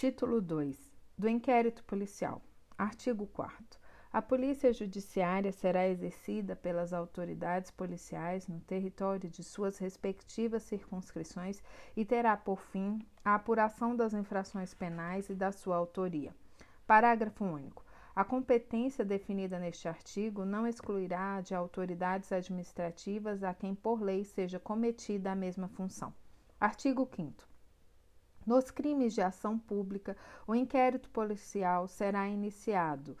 Título 2 do Inquérito Policial. Artigo 4. A Polícia Judiciária será exercida pelas autoridades policiais no território de suas respectivas circunscrições e terá por fim a apuração das infrações penais e da sua autoria. Parágrafo único. A competência definida neste artigo não excluirá de autoridades administrativas a quem por lei seja cometida a mesma função. Artigo 5. Nos crimes de ação pública, o inquérito policial será iniciado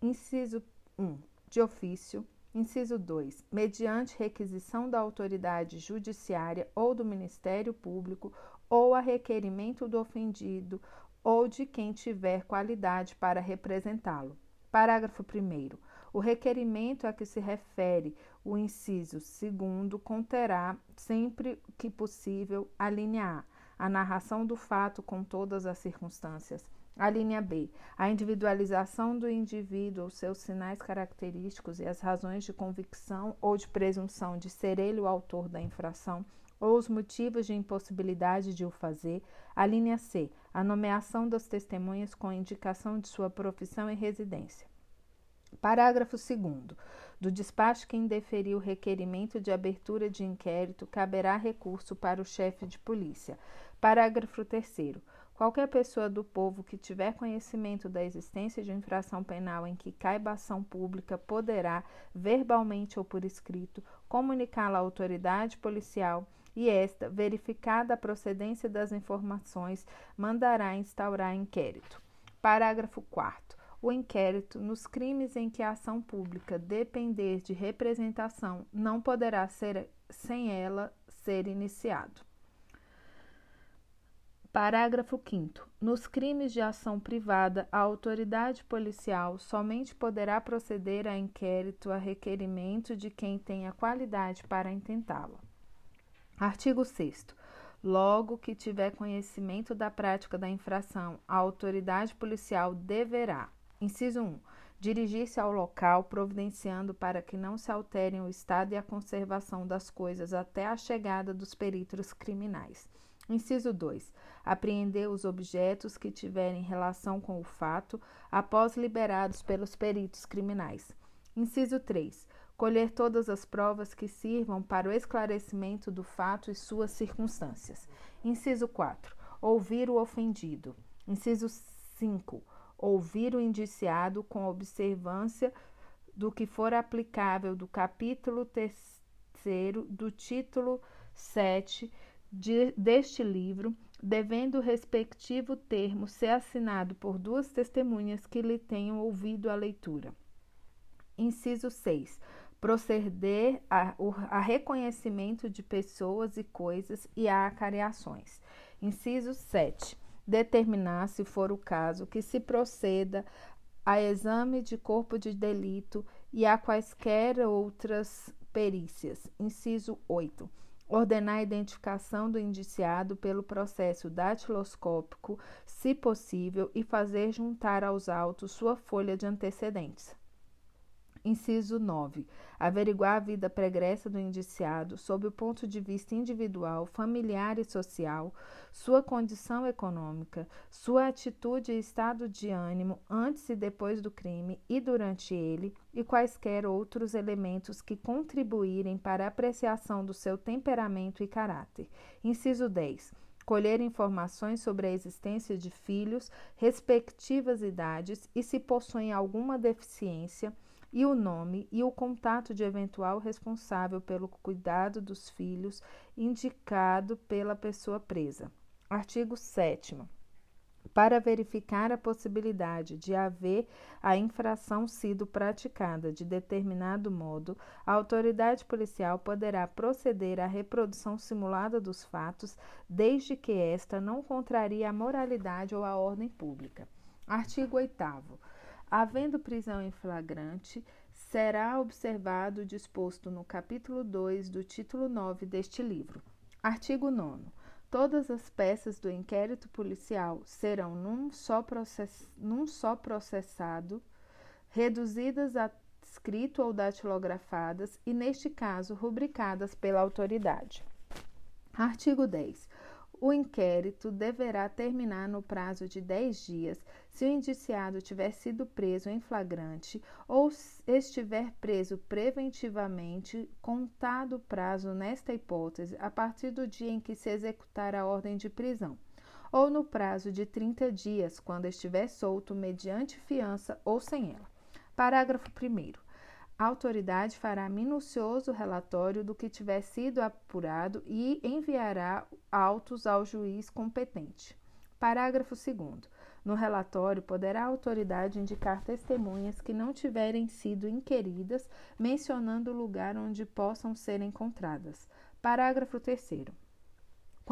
Inciso 1. De ofício. Inciso 2. Mediante requisição da autoridade judiciária ou do Ministério Público ou a requerimento do ofendido ou de quem tiver qualidade para representá-lo. Parágrafo 1. O requerimento a que se refere o inciso 2 conterá, sempre que possível, a linha A, a narração do fato com todas as circunstâncias a linha B. A individualização do indivíduo, os seus sinais característicos e as razões de convicção ou de presunção de ser ele o autor da infração ou os motivos de impossibilidade de o fazer. A linha C. A nomeação das testemunhas com indicação de sua profissão e residência. Parágrafo 2. Do despacho que indeferiu o requerimento de abertura de inquérito, caberá recurso para o chefe de polícia. Parágrafo 3. Qualquer pessoa do povo que tiver conhecimento da existência de infração penal em que caiba ação pública poderá, verbalmente ou por escrito, comunicá-la à autoridade policial e esta, verificada a procedência das informações, mandará instaurar inquérito. Parágrafo 4 o inquérito nos crimes em que a ação pública depender de representação não poderá ser sem ela ser iniciado. Parágrafo 5. Nos crimes de ação privada, a autoridade policial somente poderá proceder a inquérito a requerimento de quem tenha qualidade para intentá-lo. Artigo 6. Logo que tiver conhecimento da prática da infração, a autoridade policial deverá: inciso 1. Dirigir-se ao local, providenciando para que não se alterem o estado e a conservação das coisas até a chegada dos peritos criminais. Inciso 2. Apreender os objetos que tiverem relação com o fato após liberados pelos peritos criminais. Inciso 3. Colher todas as provas que sirvam para o esclarecimento do fato e suas circunstâncias. Inciso 4. Ouvir o ofendido. Inciso 5. Ouvir o indiciado com observância do que for aplicável do capítulo 3 do título 7 de, deste livro, devendo o respectivo termo ser assinado por duas testemunhas que lhe tenham ouvido a leitura. Inciso 6. Proceder a, a reconhecimento de pessoas e coisas e a acareações. Inciso 7. Determinar, se for o caso, que se proceda a exame de corpo de delito e a quaisquer outras perícias. Inciso 8 ordenar a identificação do indiciado pelo processo datiloscópico, se possível, e fazer juntar aos autos sua folha de antecedentes. Inciso 9. Averiguar a vida pregressa do indiciado sob o ponto de vista individual, familiar e social, sua condição econômica, sua atitude e estado de ânimo antes e depois do crime e durante ele, e quaisquer outros elementos que contribuírem para a apreciação do seu temperamento e caráter. Inciso 10 colher informações sobre a existência de filhos, respectivas idades e se possuem alguma deficiência, e o nome e o contato de eventual responsável pelo cuidado dos filhos indicado pela pessoa presa. Artigo 7 para verificar a possibilidade de haver a infração sido praticada de determinado modo, a autoridade policial poderá proceder à reprodução simulada dos fatos, desde que esta não contraria a moralidade ou a ordem pública. Artigo 8 Havendo prisão em flagrante, será observado o disposto no capítulo 2 do título 9 deste livro. Artigo 9. Todas as peças do inquérito policial serão, num só, process, num só processado, reduzidas a escrito ou datilografadas e, neste caso, rubricadas pela autoridade. Artigo 10. O inquérito deverá terminar no prazo de 10 dias se o indiciado tiver sido preso em flagrante ou estiver preso preventivamente, contado o prazo nesta hipótese a partir do dia em que se executar a ordem de prisão, ou no prazo de 30 dias, quando estiver solto mediante fiança ou sem ela. Parágrafo 1. A autoridade fará minucioso relatório do que tiver sido apurado e enviará autos ao juiz competente. Parágrafo 2. No relatório, poderá a autoridade indicar testemunhas que não tiverem sido inquiridas, mencionando o lugar onde possam ser encontradas. Parágrafo 3.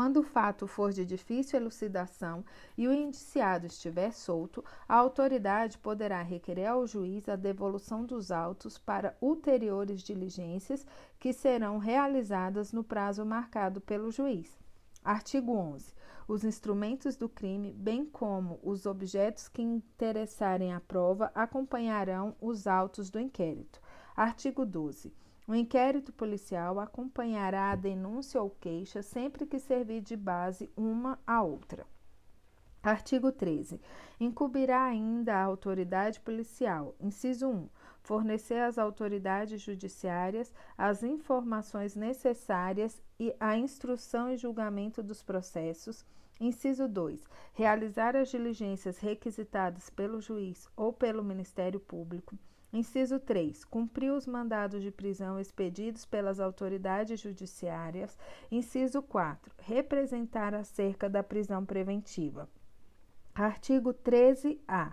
Quando o fato for de difícil elucidação e o indiciado estiver solto, a autoridade poderá requerer ao juiz a devolução dos autos para ulteriores diligências que serão realizadas no prazo marcado pelo juiz. Artigo 11. Os instrumentos do crime, bem como os objetos que interessarem à prova, acompanharão os autos do inquérito. Artigo 12. O inquérito policial acompanhará a denúncia ou queixa sempre que servir de base uma à outra. Artigo 13. Incumbirá ainda a autoridade policial, inciso 1, fornecer às autoridades judiciárias as informações necessárias e a instrução e julgamento dos processos. Inciso 2. Realizar as diligências requisitadas pelo juiz ou pelo Ministério Público. Inciso 3. Cumprir os mandados de prisão expedidos pelas autoridades judiciárias. Inciso 4. Representar acerca da prisão preventiva. Artigo 13-A.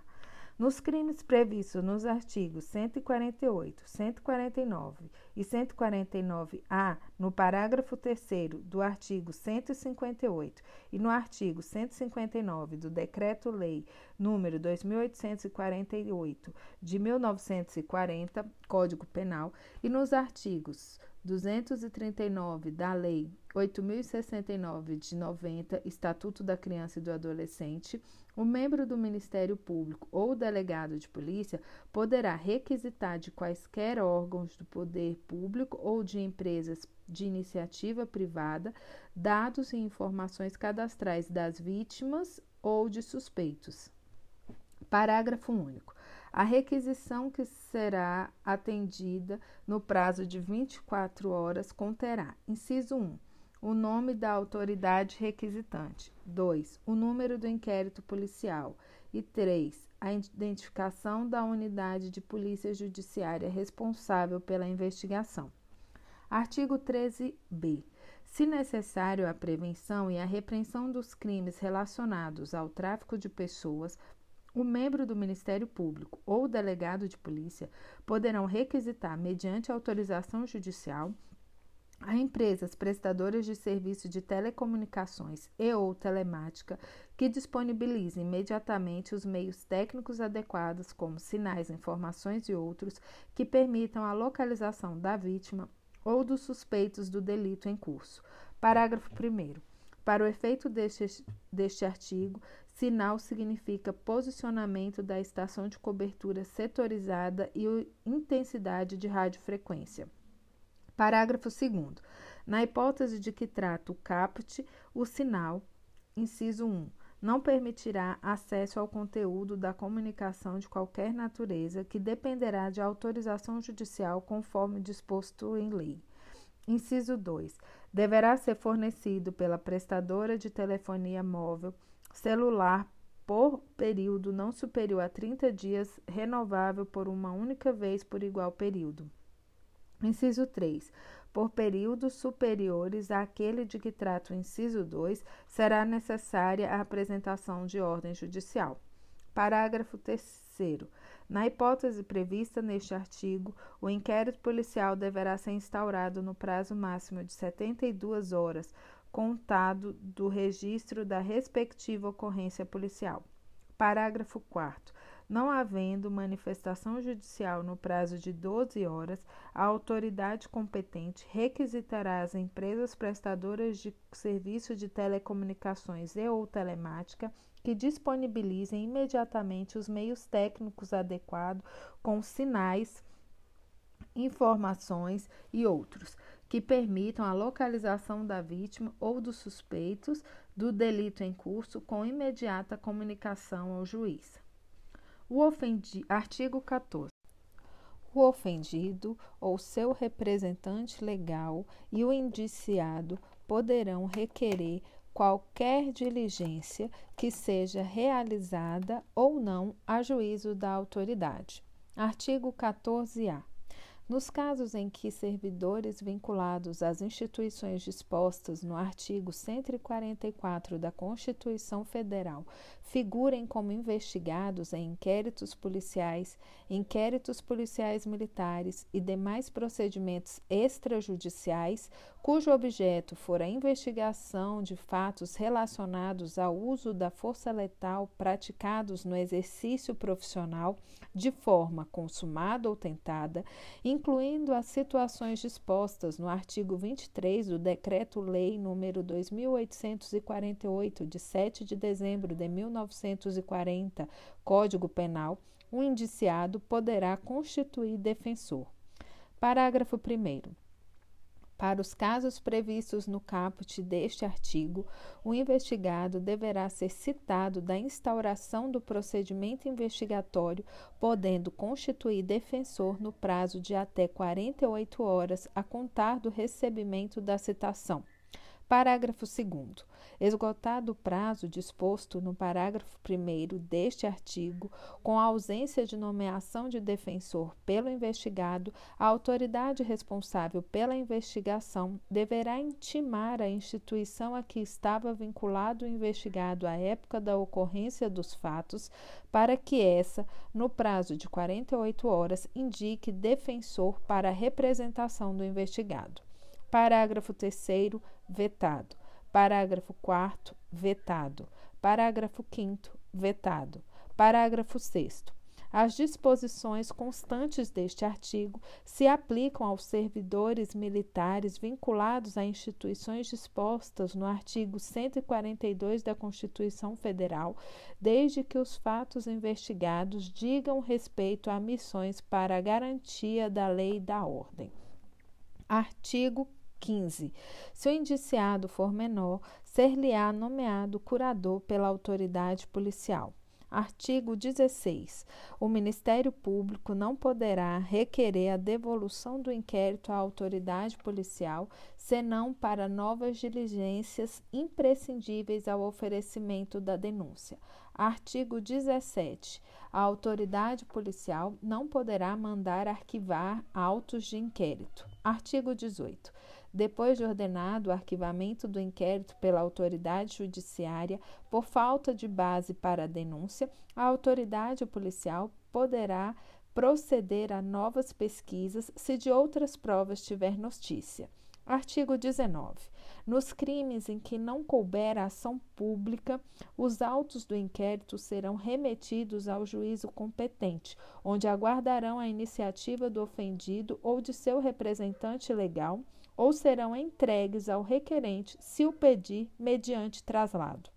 Nos crimes previstos nos artigos 148, 149 e 149-A, no parágrafo 3 do artigo 158 e no artigo 159 do Decreto-Lei número 2848 de 1940, Código Penal, e nos artigos 239 da Lei 8069 de 90, Estatuto da Criança e do Adolescente, o membro do Ministério Público ou delegado de polícia poderá requisitar de quaisquer órgãos do poder público ou de empresas de iniciativa privada dados e informações cadastrais das vítimas ou de suspeitos. Parágrafo único. A requisição que será atendida no prazo de 24 horas conterá: inciso 1 o nome da autoridade requisitante. 2. O número do inquérito policial. E 3. A identificação da unidade de polícia judiciária responsável pela investigação. Artigo 13b. Se necessário, a prevenção e a repreensão dos crimes relacionados ao tráfico de pessoas, o membro do Ministério Público ou o delegado de polícia poderão requisitar, mediante autorização judicial, a empresas prestadoras de serviço de telecomunicações e ou telemática que disponibilizem imediatamente os meios técnicos adequados, como sinais, informações e outros, que permitam a localização da vítima ou dos suspeitos do delito em curso. Parágrafo 1. Para o efeito deste, deste artigo, sinal significa posicionamento da estação de cobertura setorizada e intensidade de radiofrequência. Parágrafo 2. Na hipótese de que trata o caput, o sinal, inciso 1, não permitirá acesso ao conteúdo da comunicação de qualquer natureza que dependerá de autorização judicial conforme disposto em lei. Inciso 2. Deverá ser fornecido pela prestadora de telefonia móvel celular por período não superior a 30 dias, renovável por uma única vez por igual período. Inciso 3. Por períodos superiores àquele de que trata o inciso 2, será necessária a apresentação de ordem judicial. Parágrafo 3. Na hipótese prevista neste artigo, o inquérito policial deverá ser instaurado no prazo máximo de 72 horas, contado do registro da respectiva ocorrência policial. Parágrafo 4. Não havendo manifestação judicial no prazo de 12 horas, a autoridade competente requisitará às empresas prestadoras de serviço de telecomunicações e ou telemática que disponibilizem imediatamente os meios técnicos adequados com sinais, informações e outros que permitam a localização da vítima ou dos suspeitos do delito em curso com imediata comunicação ao juiz. O ofendi, artigo 14. O ofendido ou seu representante legal e o indiciado poderão requerer qualquer diligência que seja realizada ou não a juízo da autoridade. Artigo 14-A. Nos casos em que servidores vinculados às instituições dispostas no artigo 144 da Constituição Federal figurem como investigados em inquéritos policiais, inquéritos policiais militares e demais procedimentos extrajudiciais, cujo objeto for a investigação de fatos relacionados ao uso da força letal praticados no exercício profissional de forma consumada ou tentada, incluindo as situações dispostas no artigo 23 do Decreto-Lei nº 2848 de 7 de dezembro de 1940, Código Penal, o indiciado poderá constituir defensor. Parágrafo 1 para os casos previstos no caput deste artigo, o investigado deverá ser citado da instauração do procedimento investigatório, podendo constituir defensor no prazo de até 48 horas a contar do recebimento da citação. Parágrafo 2. Esgotado o prazo disposto no parágrafo 1 deste artigo, com a ausência de nomeação de defensor pelo investigado, a autoridade responsável pela investigação deverá intimar a instituição a que estava vinculado o investigado à época da ocorrência dos fatos, para que essa, no prazo de 48 horas, indique defensor para a representação do investigado. Parágrafo 3 vetado. Parágrafo 4 vetado. Parágrafo 5 vetado. Parágrafo 6 as disposições constantes deste artigo se aplicam aos servidores militares vinculados a instituições dispostas no artigo 142 da Constituição Federal, desde que os fatos investigados digam respeito a missões para a garantia da lei e da ordem. Artigo 15. Se o indiciado for menor, ser-lhe-á nomeado curador pela autoridade policial. Artigo 16. O Ministério Público não poderá requerer a devolução do inquérito à autoridade policial, senão para novas diligências imprescindíveis ao oferecimento da denúncia. Artigo 17. A autoridade policial não poderá mandar arquivar autos de inquérito. Artigo 18. Depois de ordenado o arquivamento do inquérito pela autoridade judiciária por falta de base para a denúncia, a autoridade policial poderá proceder a novas pesquisas se de outras provas tiver notícia. Artigo 19. Nos crimes em que não couber ação pública, os autos do inquérito serão remetidos ao juízo competente, onde aguardarão a iniciativa do ofendido ou de seu representante legal ou serão entregues ao requerente se o pedir mediante traslado.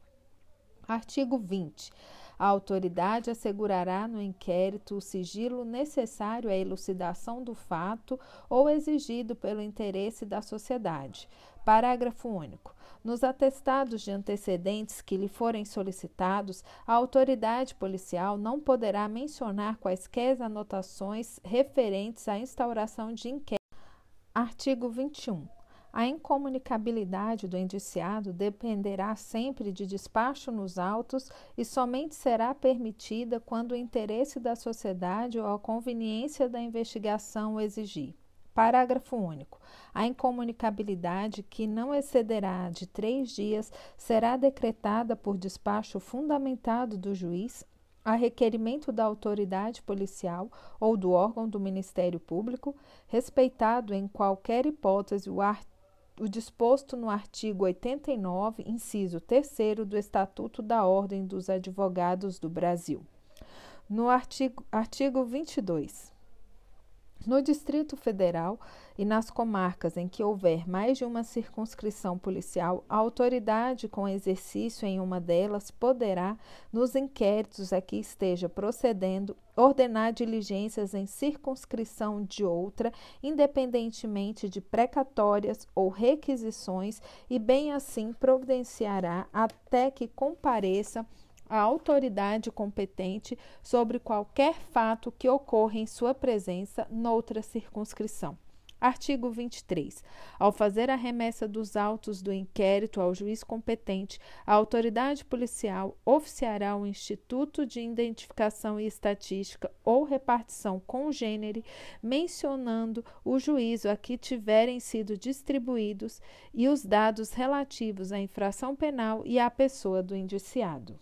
Artigo 20. A autoridade assegurará no inquérito o sigilo necessário à elucidação do fato ou exigido pelo interesse da sociedade. Parágrafo único. Nos atestados de antecedentes que lhe forem solicitados, a autoridade policial não poderá mencionar quaisquer anotações referentes à instauração de inquérito Artigo 21. A incomunicabilidade do indiciado dependerá sempre de despacho nos autos e somente será permitida quando o interesse da sociedade ou a conveniência da investigação o exigir. Parágrafo único. A incomunicabilidade, que não excederá de três dias, será decretada por despacho fundamentado do juiz a requerimento da autoridade policial ou do órgão do Ministério Público, respeitado em qualquer hipótese o, o disposto no artigo 89, inciso 3 do Estatuto da Ordem dos Advogados do Brasil. No artigo, artigo 22. No Distrito Federal e nas comarcas em que houver mais de uma circunscrição policial, a autoridade com exercício em uma delas poderá, nos inquéritos a que esteja procedendo, ordenar diligências em circunscrição de outra, independentemente de precatórias ou requisições, e bem assim providenciará até que compareça a autoridade competente sobre qualquer fato que ocorra em sua presença noutra circunscrição. Artigo 23. Ao fazer a remessa dos autos do inquérito ao juiz competente, a autoridade policial oficiará o Instituto de Identificação e Estatística ou Repartição congênere, mencionando o juízo a que tiverem sido distribuídos e os dados relativos à infração penal e à pessoa do indiciado.